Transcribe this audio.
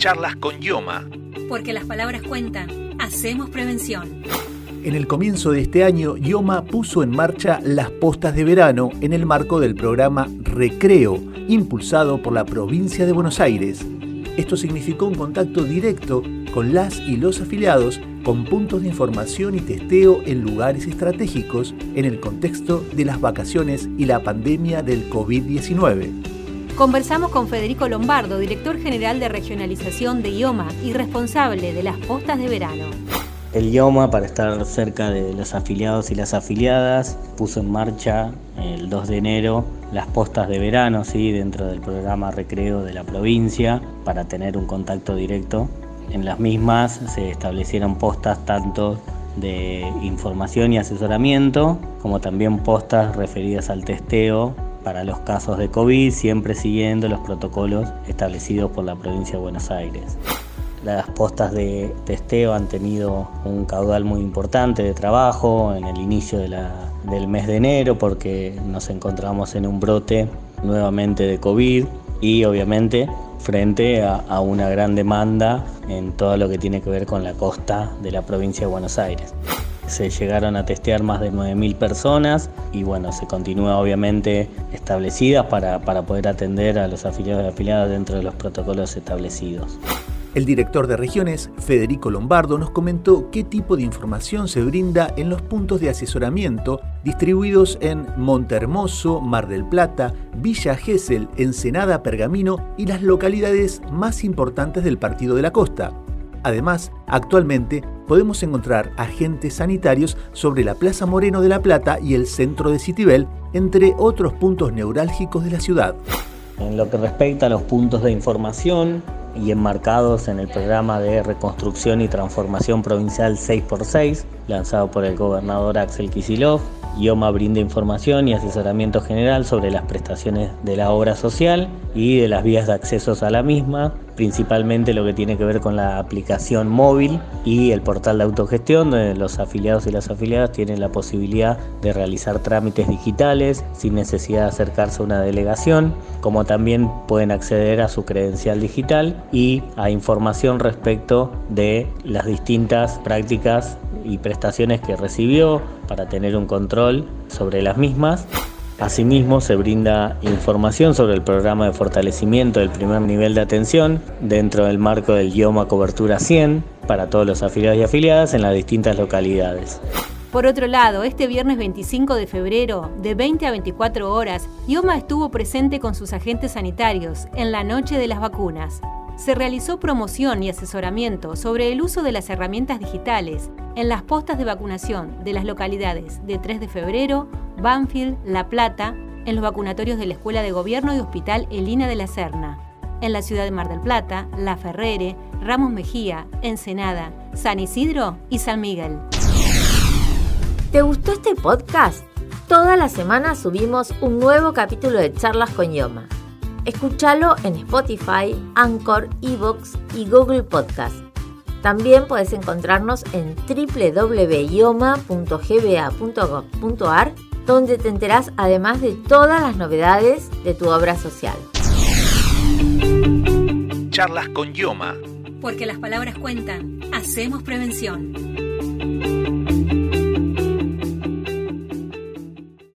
Charlas con Yoma. Porque las palabras cuentan, hacemos prevención. En el comienzo de este año, Yoma puso en marcha las postas de verano en el marco del programa Recreo, impulsado por la provincia de Buenos Aires. Esto significó un contacto directo con las y los afiliados con puntos de información y testeo en lugares estratégicos en el contexto de las vacaciones y la pandemia del COVID-19. Conversamos con Federico Lombardo, director general de regionalización de IOMA y responsable de las postas de verano. El IOMA, para estar cerca de los afiliados y las afiliadas, puso en marcha el 2 de enero las postas de verano ¿sí? dentro del programa Recreo de la provincia para tener un contacto directo. En las mismas se establecieron postas tanto de información y asesoramiento como también postas referidas al testeo para los casos de COVID, siempre siguiendo los protocolos establecidos por la provincia de Buenos Aires. Las postas de testeo han tenido un caudal muy importante de trabajo en el inicio del mes de enero porque nos encontramos en un brote nuevamente de COVID y obviamente frente a, a, una gran demanda en todo lo que tiene que ver con la costa de la provincia de Buenos Aires se llegaron a testear más de 9.000 personas y bueno, se continúa obviamente establecidas para, para poder atender a los afiliados y afiliadas dentro de los protocolos establecidos. El director de regiones, Federico Lombardo, nos comentó qué tipo de información se brinda en los puntos de asesoramiento distribuidos en Montehermoso, Mar del Plata, Villa Gesell, Ensenada, Pergamino y las localidades más importantes del Partido de la Costa. Además, actualmente podemos encontrar agentes sanitarios sobre la Plaza Moreno de la Plata y el centro de Citibel, entre otros puntos neurálgicos de la ciudad. En lo que respecta a los puntos de información y enmarcados en el programa de reconstrucción y transformación provincial 6x6, lanzado por el gobernador Axel Kisilov, IOMA brinda información y asesoramiento general sobre las prestaciones de la obra social y de las vías de acceso a la misma, principalmente lo que tiene que ver con la aplicación móvil y el portal de autogestión, donde los afiliados y las afiliadas tienen la posibilidad de realizar trámites digitales sin necesidad de acercarse a una delegación, como también pueden acceder a su credencial digital y a información respecto de las distintas prácticas y prestaciones que recibió para tener un control sobre las mismas. Asimismo, se brinda información sobre el programa de fortalecimiento del primer nivel de atención dentro del marco del IOMA Cobertura 100 para todos los afiliados y afiliadas en las distintas localidades. Por otro lado, este viernes 25 de febrero, de 20 a 24 horas, IOMA estuvo presente con sus agentes sanitarios en la noche de las vacunas. Se realizó promoción y asesoramiento sobre el uso de las herramientas digitales en las postas de vacunación de las localidades de 3 de febrero, Banfield, La Plata, en los vacunatorios de la Escuela de Gobierno y Hospital Elina de la Serna, en la ciudad de Mar del Plata, La Ferrere, Ramos Mejía, Ensenada, San Isidro y San Miguel. ¿Te gustó este podcast? Toda la semana subimos un nuevo capítulo de Charlas con Yoma. Escúchalo en Spotify, Anchor, Evox y Google Podcast. También puedes encontrarnos en www.ioma.gba.gov.ar donde te enterás además de todas las novedades de tu obra social. Charlas con Yoma. Porque las palabras cuentan, hacemos prevención.